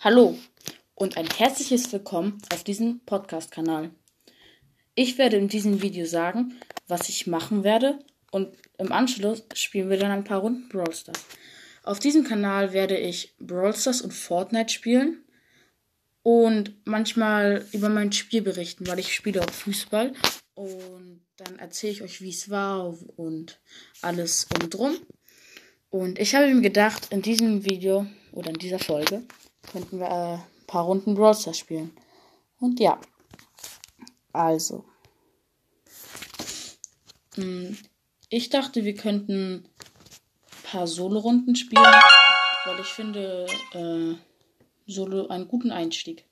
Hallo und ein herzliches Willkommen auf diesem Podcast-Kanal. Ich werde in diesem Video sagen, was ich machen werde und im Anschluss spielen wir dann ein paar Runden Brawl Stars. Auf diesem Kanal werde ich Brawl Stars und Fortnite spielen und manchmal über mein Spiel berichten, weil ich spiele auch Fußball und dann erzähle ich euch, wie es war und alles um drum. Und ich habe mir gedacht, in diesem Video oder in dieser Folge könnten wir äh, ein paar Runden Brawl spielen. Und ja, also. Hm, ich dachte, wir könnten ein paar Solo-Runden spielen, weil ich finde äh, Solo einen guten Einstieg.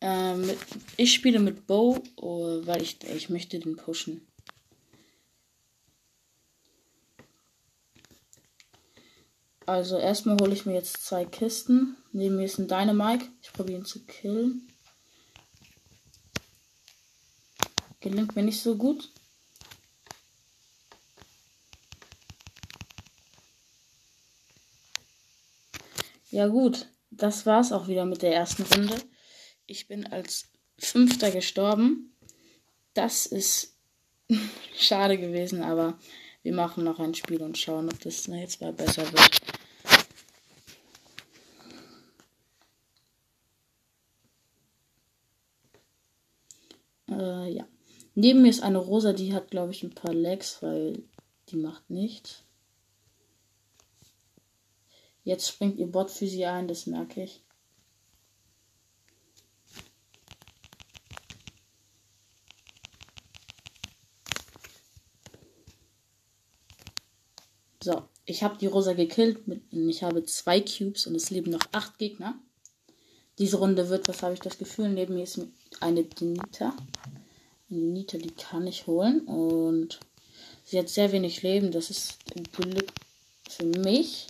Ähm, ich spiele mit Bo, oh, weil ich, ich möchte den pushen. Also erstmal hole ich mir jetzt zwei Kisten. Neben mir ist ein Dynamike. Ich probiere ihn zu killen. Gelingt mir nicht so gut. Ja gut, das war's auch wieder mit der ersten Runde. Ich bin als Fünfter gestorben. Das ist schade gewesen, aber wir machen noch ein Spiel und schauen, ob das jetzt mal besser wird. Äh, ja. Neben mir ist eine Rosa, die hat, glaube ich, ein paar Legs, weil die macht nichts. Jetzt springt ihr Bot für sie ein, das merke ich. So, ich habe die Rosa gekillt. Mit, ich habe zwei Cubes und es leben noch acht Gegner. Diese Runde wird, was habe ich das Gefühl, neben mir ist eine Denita. Denita, die kann ich holen. Und sie hat sehr wenig Leben. Das ist Glück für mich.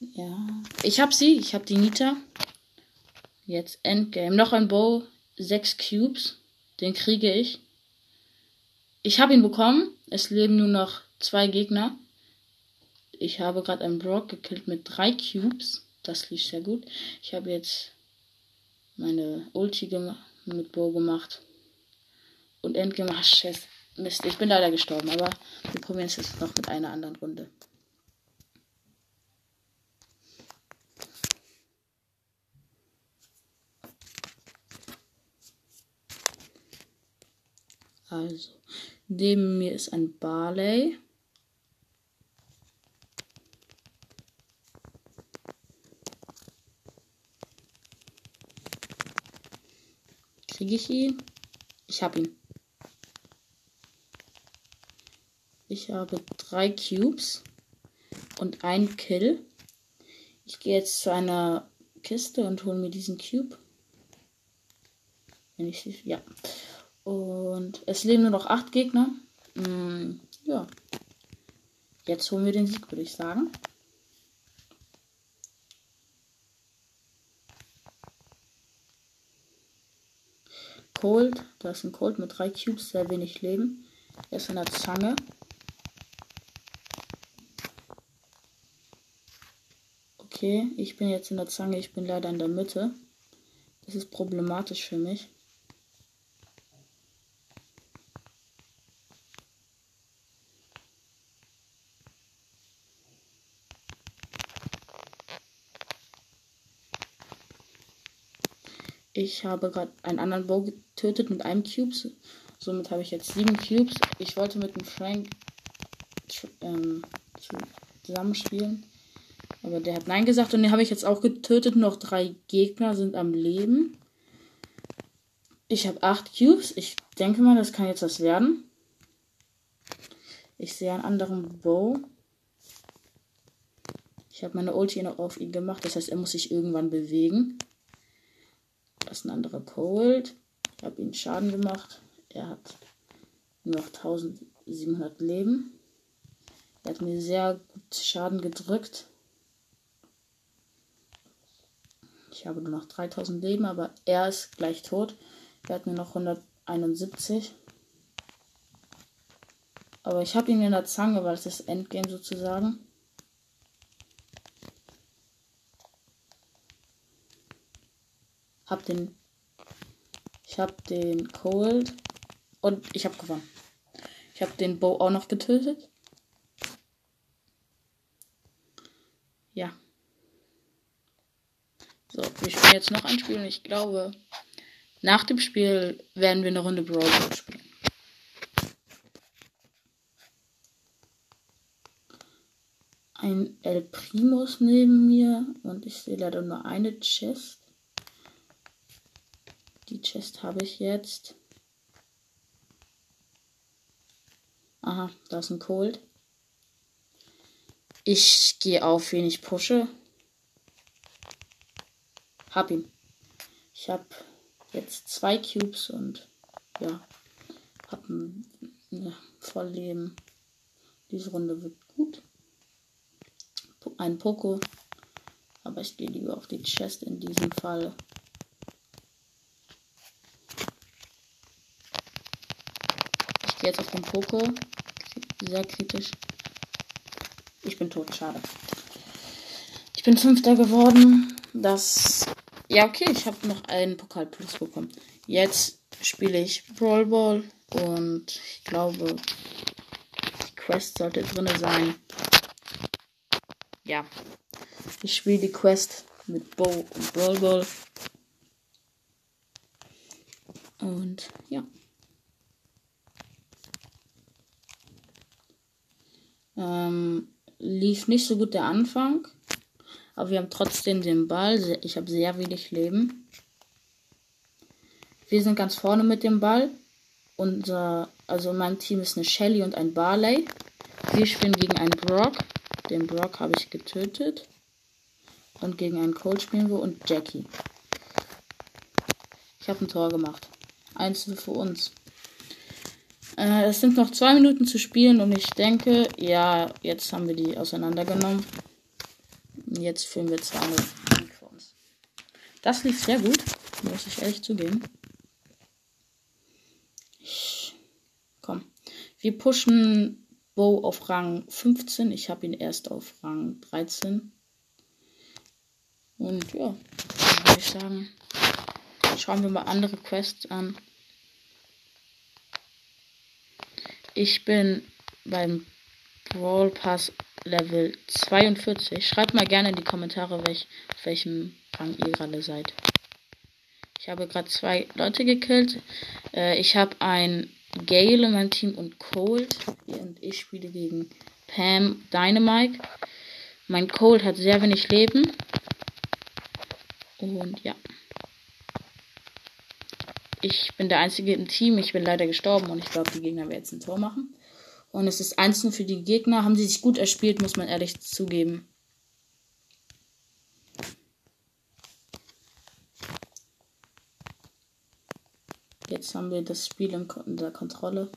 Ja. Ich habe sie. Ich habe die Nita. Jetzt Endgame. Noch ein Bow. Sechs Cubes. Den kriege ich. Ich habe ihn bekommen. Es leben nur noch zwei Gegner. Ich habe gerade einen Brock gekillt mit drei Cubes. Das lief sehr gut. Ich habe jetzt meine Ulti mit Bo gemacht. Und Endgame. Scheiße. Mist, ich bin leider gestorben, aber wir probieren es jetzt noch mit einer anderen Runde. Also, neben mir ist ein Barley. Kriege ich ihn? Ich habe ihn. Ich habe drei Cubes und ein Kill. Ich gehe jetzt zu einer Kiste und hole mir diesen Cube. Wenn ich ja. Und es leben nur noch acht Gegner. Hm, ja. Jetzt holen wir den Sieg, würde ich sagen. Cold. Da ist ein Cold mit drei Cubes, sehr wenig Leben. Er ist in der Zange. Okay, ich bin jetzt in der Zange. Ich bin leider in der Mitte. Das ist problematisch für mich. Ich habe gerade einen anderen Bow getötet mit einem Cube. Somit habe ich jetzt sieben Cubes. Ich wollte mit dem Frank ähm, zusammenspielen. Aber der hat Nein gesagt und den habe ich jetzt auch getötet. Noch drei Gegner sind am Leben. Ich habe acht Cubes. Ich denke mal, das kann jetzt was werden. Ich sehe einen anderen Bow. Ich habe meine Ulti noch auf ihn gemacht. Das heißt, er muss sich irgendwann bewegen. Das ist ein anderer Cold. Ich habe ihm Schaden gemacht. Er hat nur noch 1700 Leben. Er hat mir sehr gut Schaden gedrückt. ich habe nur noch 3000 Leben, aber er ist gleich tot. Er hat nur noch 171. Aber ich habe ihn in der Zange, weil es ist Endgame sozusagen. Hab den. Ich habe den Cold. Und ich habe gewonnen. Ich habe den Bo auch noch getötet. Jetzt noch ein Spiel und ich glaube, nach dem Spiel werden wir eine Runde Brawl spielen. Ein El Primus neben mir und ich sehe leider nur eine Chest. Die Chest habe ich jetzt. Aha, da ist ein Cold. Ich gehe auf, wen ich pushe. Hab ihn. Ich habe jetzt zwei Cubes und ja, hab ein ja, Vollleben. Diese Runde wird gut. Ein Poco. Aber ich gehe lieber auf die Chest in diesem Fall. Ich gehe jetzt auf den Poco. Sehr kritisch. Ich bin tot, schade. Ich bin Fünfter geworden. Das ja, okay, ich habe noch einen Pokal Plus bekommen. Jetzt spiele ich Brawl Ball und ich glaube, die Quest sollte drin sein. Ja, ich spiele die Quest mit Bow und Brawl Ball. Und ja. Ähm, lief nicht so gut der Anfang. Aber wir haben trotzdem den Ball. Ich habe sehr wenig Leben. Wir sind ganz vorne mit dem Ball. Unser, also mein Team ist eine Shelly und ein Barley. Wir spielen gegen einen Brock. Den Brock habe ich getötet. Und gegen einen Cold spielen wir und Jackie. Ich habe ein Tor gemacht. Einzel für uns. Äh, es sind noch zwei Minuten zu spielen und ich denke, ja, jetzt haben wir die auseinandergenommen. Jetzt führen wir 2 für uns. Das lief sehr gut, muss ich ehrlich zugeben. Komm. Wir pushen Bo auf Rang 15. Ich habe ihn erst auf Rang 13. Und ja, würde ich sagen, schauen wir mal andere Quests an. Ich bin beim Brawl Pass Level 42. Schreibt mal gerne in die Kommentare, welch, auf welchem Rang ihr gerade seid. Ich habe gerade zwei Leute gekillt. Äh, ich habe ein Gale in meinem Team und Cold. Und ich spiele gegen Pam Dynamite. Mein Cold hat sehr wenig Leben. Und ja. Ich bin der Einzige im Team. Ich bin leider gestorben und ich glaube, die Gegner werden jetzt ein Tor machen. Und es ist einzeln für die Gegner. Haben sie sich gut erspielt, muss man ehrlich zugeben. Jetzt haben wir das Spiel in der Kontrolle.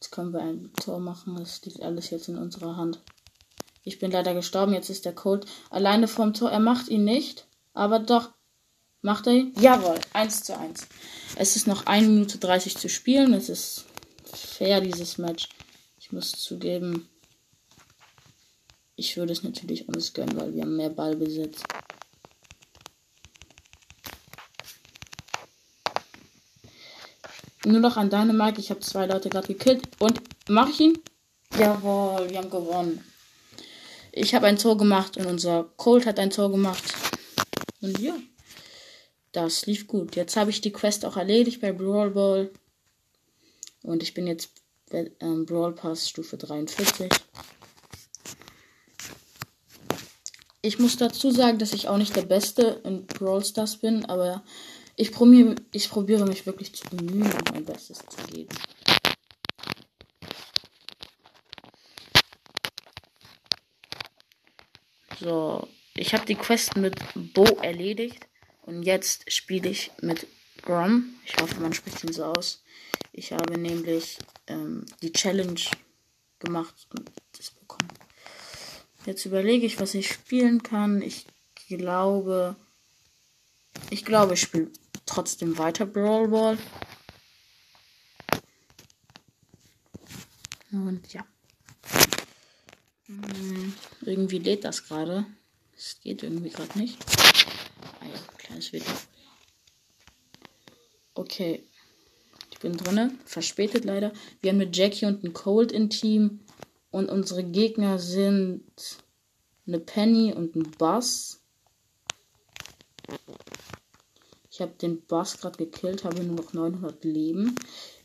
Jetzt können wir ein Tor machen. Das liegt alles jetzt in unserer Hand. Ich bin leider gestorben. Jetzt ist der Cold alleine vom Tor. Er macht ihn nicht. Aber doch. Macht er ihn? Jawohl. 1 zu 1. Es ist noch 1 Minute 30 zu spielen. Es ist fair, dieses Match. Ich muss zugeben, ich würde es natürlich uns gönnen, weil wir haben mehr Ballbesitz. Nur noch an Dänemark. Ich habe zwei Leute gerade gekillt. Und mach ich ihn? Jawohl, wir haben gewonnen. Ich habe ein Tor gemacht und unser Colt hat ein Tor gemacht. Und ja, das lief gut. Jetzt habe ich die Quest auch erledigt bei Brawl Ball. Und ich bin jetzt ähm, Brawl Pass Stufe 43. Ich muss dazu sagen, dass ich auch nicht der Beste in Brawl Stars bin, aber ich probiere, ich probiere mich wirklich zu bemühen und mein Bestes zu geben. So, ich habe die Quest mit Bo erledigt und jetzt spiele ich mit Grom. Ich hoffe, man spricht ihn so aus. Ich habe nämlich ähm, die Challenge gemacht und das bekommen. Jetzt überlege ich, was ich spielen kann. Ich glaube, ich glaube, ich spiele trotzdem weiter Brawl Ball. Und ja. Hm, irgendwie lädt das gerade. Es geht irgendwie gerade nicht. Ah ja, kleines Video. Okay. Bin drinne. Verspätet leider. Wir haben mit Jackie und ein Cold im Team. Und unsere Gegner sind eine Penny und ein Bass. Ich habe den Bass gerade gekillt, habe nur noch 900 Leben.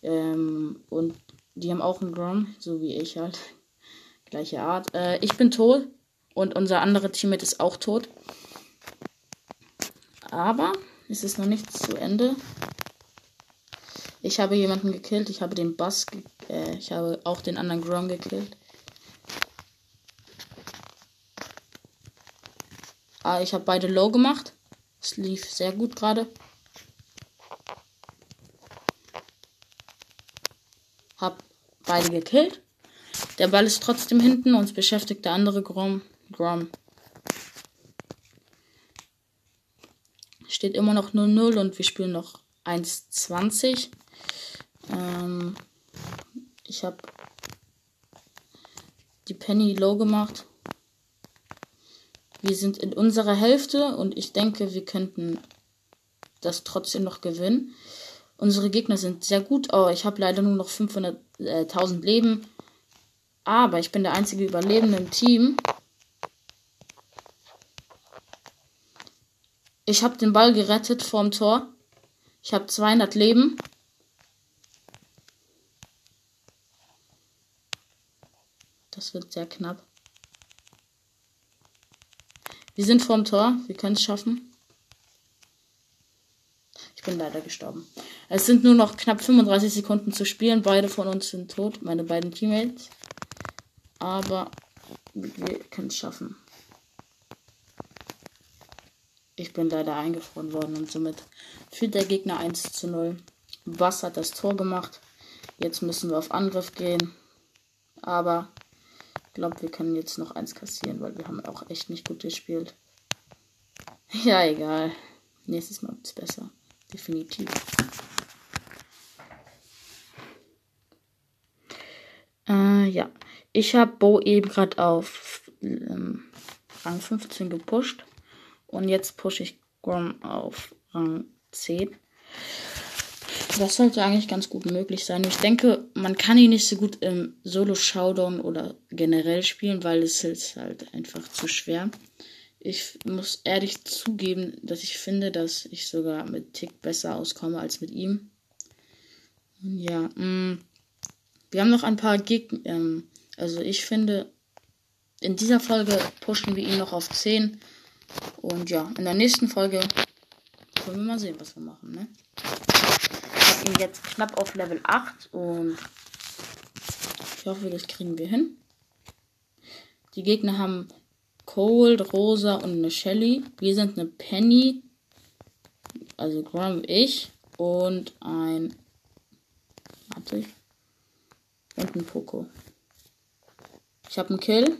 Ähm, und die haben auch einen Grom, so wie ich halt. Gleiche Art. Äh, ich bin tot und unser anderer Teammate ist auch tot. Aber es ist noch nicht zu Ende. Ich habe jemanden gekillt. Ich habe den Bass. Äh, ich habe auch den anderen Grom gekillt. Ah, ich habe beide low gemacht. Es lief sehr gut gerade. Hab beide gekillt. Der Ball ist trotzdem hinten. Uns beschäftigt der andere Grom. Grom. Steht immer noch 0-0 und wir spielen noch 1-20. Ich habe die Penny low gemacht. Wir sind in unserer Hälfte und ich denke, wir könnten das trotzdem noch gewinnen. Unsere Gegner sind sehr gut. Oh, ich habe leider nur noch 500.000 äh, Leben. Aber ich bin der einzige Überlebende im Team. Ich habe den Ball gerettet vorm Tor. Ich habe 200 Leben. Das wird sehr knapp. Wir sind vorm Tor. Wir können es schaffen. Ich bin leider gestorben. Es sind nur noch knapp 35 Sekunden zu spielen. Beide von uns sind tot. Meine beiden Teammates. Aber wir können es schaffen. Ich bin leider eingefroren worden und somit führt der Gegner 1 zu 0. Was hat das Tor gemacht? Jetzt müssen wir auf Angriff gehen. Aber glaube, wir können jetzt noch eins kassieren, weil wir haben auch echt nicht gut gespielt. Ja, egal. Nächstes Mal wird es besser. Definitiv. Äh, ja. Ich habe Bo eben gerade auf ähm, Rang 15 gepusht. Und jetzt pushe ich Grom auf Rang 10. Das sollte eigentlich ganz gut möglich sein. Ich denke, man kann ihn nicht so gut im Solo-Showdown oder generell spielen, weil es ist halt einfach zu schwer. Ich muss ehrlich zugeben, dass ich finde, dass ich sogar mit Tick besser auskomme als mit ihm. Ja, mh. Mm, wir haben noch ein paar Gegner. Ähm, also ich finde, in dieser Folge pushen wir ihn noch auf 10. Und ja, in der nächsten Folge können wir mal sehen, was wir machen, ne? Ihn jetzt knapp auf Level 8 und ich hoffe, das kriegen wir hin. Die Gegner haben Cold, Rosa und eine Shelly. Wir sind eine Penny, also Grom ich und ein warte und ein Poco. Ich habe einen Kill.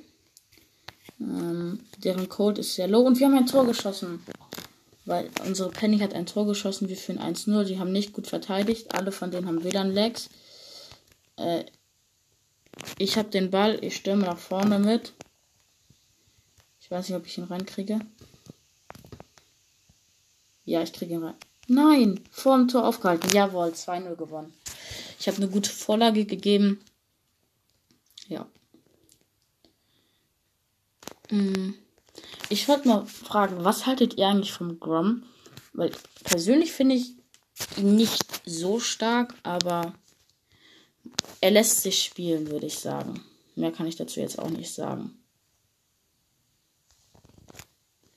Ähm, deren Code ist sehr low und wir haben ein Tor geschossen weil unsere Penny hat ein Tor geschossen, wir führen 1-0. Die haben nicht gut verteidigt. Alle von denen haben WLAN-Lags. Äh, ich habe den Ball, ich stürme nach vorne mit. Ich weiß nicht, ob ich ihn reinkriege. Ja, ich kriege ihn rein. Nein, vor dem Tor aufgehalten. Jawohl, 2-0 gewonnen. Ich habe eine gute Vorlage gegeben. Ja. Mm. Ich wollte mal fragen, was haltet ihr eigentlich vom Grom? Weil persönlich finde ich ihn nicht so stark, aber er lässt sich spielen, würde ich sagen. Mehr kann ich dazu jetzt auch nicht sagen.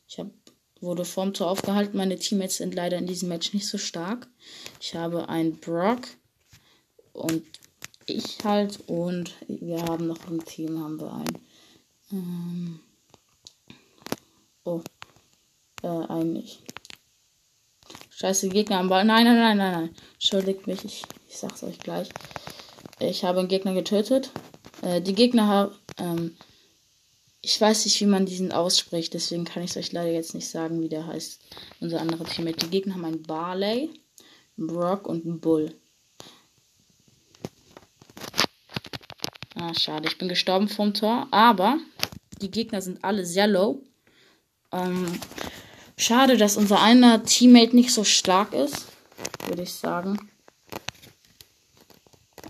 Ich hab, wurde vorm Tor aufgehalten. Meine Teammates sind leider in diesem Match nicht so stark. Ich habe einen Brock und ich halt und wir haben noch im Team haben wir einen. Ähm Oh. Äh, eigentlich. Scheiße, Gegner am Ball. Nein, nein, nein, nein, nein. Entschuldigt mich, ich, ich sag's euch gleich. Ich habe einen Gegner getötet. Äh, die Gegner haben. Ähm, ich weiß nicht, wie man diesen ausspricht, deswegen kann ich es euch leider jetzt nicht sagen, wie der heißt. Unser anderer Teammate. Die Gegner haben einen Barley, einen Brock und einen Bull. Ah, schade. Ich bin gestorben vom Tor. Aber die Gegner sind alle sehr low. Ähm, schade, dass unser einer Teammate nicht so stark ist. würde ich sagen.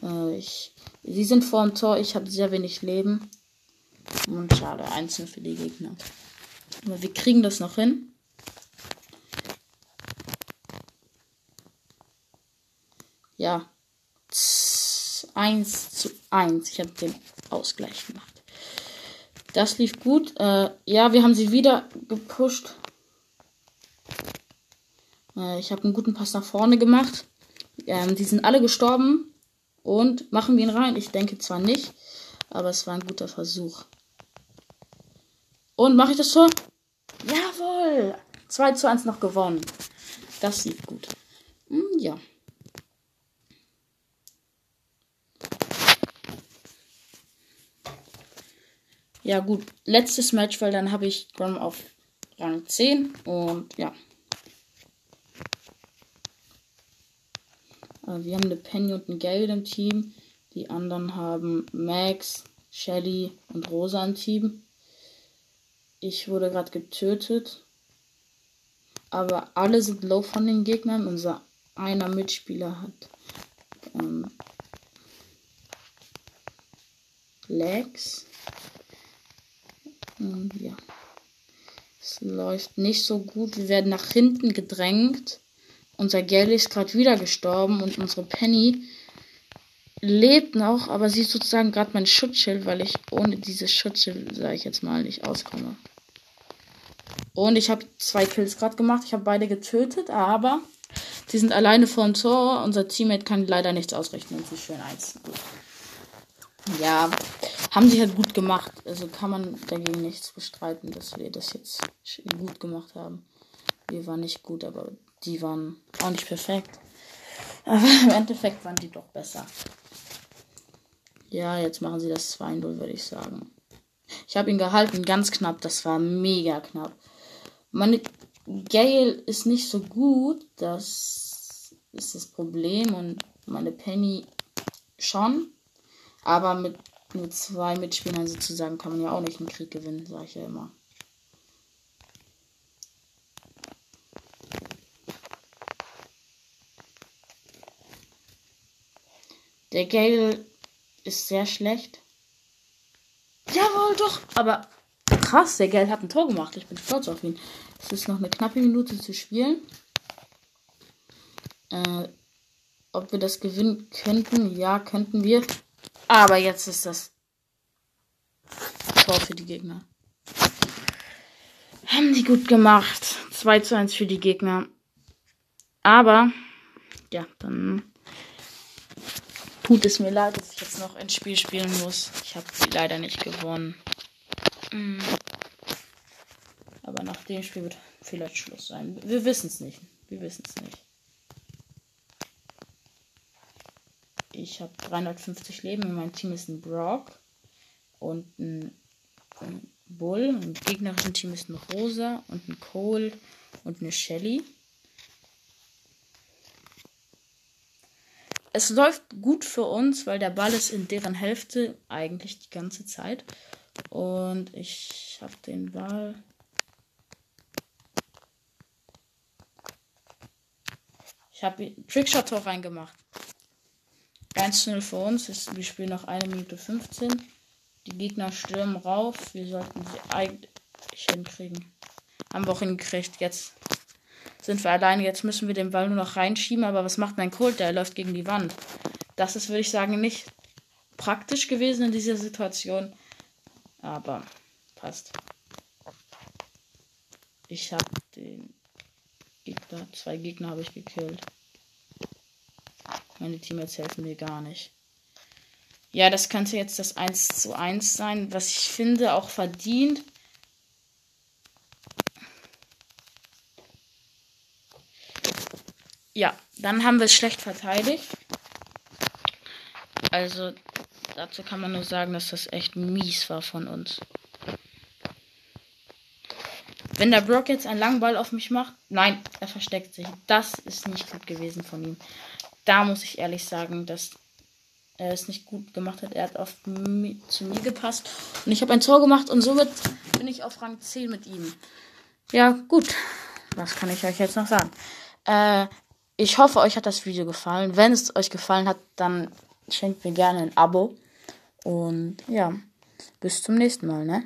Äh, ich, sie sind vor dem Tor, ich habe sehr wenig Leben. Und schade, einzeln für die Gegner. Aber wir kriegen das noch hin. Ja. 1 zu 1. Ich habe den Ausgleich gemacht. Das lief gut. Äh, ja, wir haben sie wieder gepusht. Äh, ich habe einen guten Pass nach vorne gemacht. Ähm, die sind alle gestorben. Und machen wir ihn rein? Ich denke zwar nicht, aber es war ein guter Versuch. Und mache ich das Tor? Jawohl! 2 zu 1 noch gewonnen. Das sieht gut. Hm, ja. Ja, gut. Letztes Match, weil dann habe ich Grom auf Rang 10 und ja. Äh, wir haben eine Penny und ein Gale im Team. Die anderen haben Max, Shelly und Rosa im Team. Ich wurde gerade getötet. Aber alle sind low von den Gegnern. Unser einer Mitspieler hat ähm, Legs. Und ja. Es läuft nicht so gut. Wir werden nach hinten gedrängt. Unser Gally ist gerade wieder gestorben und unsere Penny lebt noch, aber sie ist sozusagen gerade mein Schutzschild, weil ich ohne dieses Schutzschild, sage ich jetzt mal, nicht auskomme. Und ich habe zwei Kills gerade gemacht. Ich habe beide getötet, aber sie sind alleine vor dem Tor. Unser Teammate kann leider nichts ausrichten und sie schön eins. Ja, haben sie halt gut gemacht. Also kann man dagegen nichts bestreiten, dass wir das jetzt gut gemacht haben. Wir waren nicht gut, aber die waren auch nicht perfekt. Aber im Endeffekt waren die doch besser. Ja, jetzt machen sie das 2-0, würde ich sagen. Ich habe ihn gehalten, ganz knapp. Das war mega knapp. Meine Gale ist nicht so gut. Das ist das Problem. Und meine Penny schon. Aber mit nur zwei Mitspielern sozusagen kann man ja auch nicht einen Krieg gewinnen, sage ich ja immer. Der Gale ist sehr schlecht. Jawohl, doch. Aber krass, der Gale hat ein Tor gemacht. Ich bin stolz auf ihn. Es ist noch eine knappe Minute zu spielen. Äh, ob wir das gewinnen könnten? Ja, könnten wir. Aber jetzt ist das Tor für die Gegner. Haben die gut gemacht. 2 zu 1 für die Gegner. Aber, ja, dann tut es mir leid, dass ich jetzt noch ein Spiel spielen muss. Ich habe sie leider nicht gewonnen. Mm. Aber nach dem Spiel wird vielleicht Schluss sein. Wir wissen es nicht. Wir wissen es nicht. Ich habe 350 Leben. In meinem Team ist ein Brock und ein, ein Bull. Im gegnerischen Team ist ein Rosa und ein Cole und eine Shelly. es läuft gut für uns, weil der Ball ist in deren Hälfte eigentlich die ganze Zeit. Und ich habe den Ball. Ich habe Trickshot-Tor reingemacht. Ganz schnell für uns. Wir spielen noch eine Minute 15. Die Gegner stürmen rauf. Wir sollten sie eigentlich hinkriegen. Haben wir auch hingekriegt. Jetzt sind wir alleine. Jetzt müssen wir den Ball nur noch reinschieben. Aber was macht mein Colt? Der läuft gegen die Wand. Das ist, würde ich sagen, nicht praktisch gewesen in dieser Situation. Aber passt. Ich habe den Gegner, zwei Gegner habe ich gekillt. Meine Teammates helfen mir gar nicht. Ja, das könnte jetzt das 1 zu 1 sein, was ich finde auch verdient. Ja, dann haben wir es schlecht verteidigt. Also, dazu kann man nur sagen, dass das echt mies war von uns. Wenn der Brock jetzt einen langen Ball auf mich macht, nein, er versteckt sich. Das ist nicht gut gewesen von ihm. Da muss ich ehrlich sagen, dass er es nicht gut gemacht hat. Er hat auf zu mir gepasst und ich habe ein Tor gemacht und somit bin ich auf Rang 10 mit ihm. Ja, gut. Was kann ich euch jetzt noch sagen? Äh, ich hoffe, euch hat das Video gefallen. Wenn es euch gefallen hat, dann schenkt mir gerne ein Abo. Und ja, bis zum nächsten Mal, ne?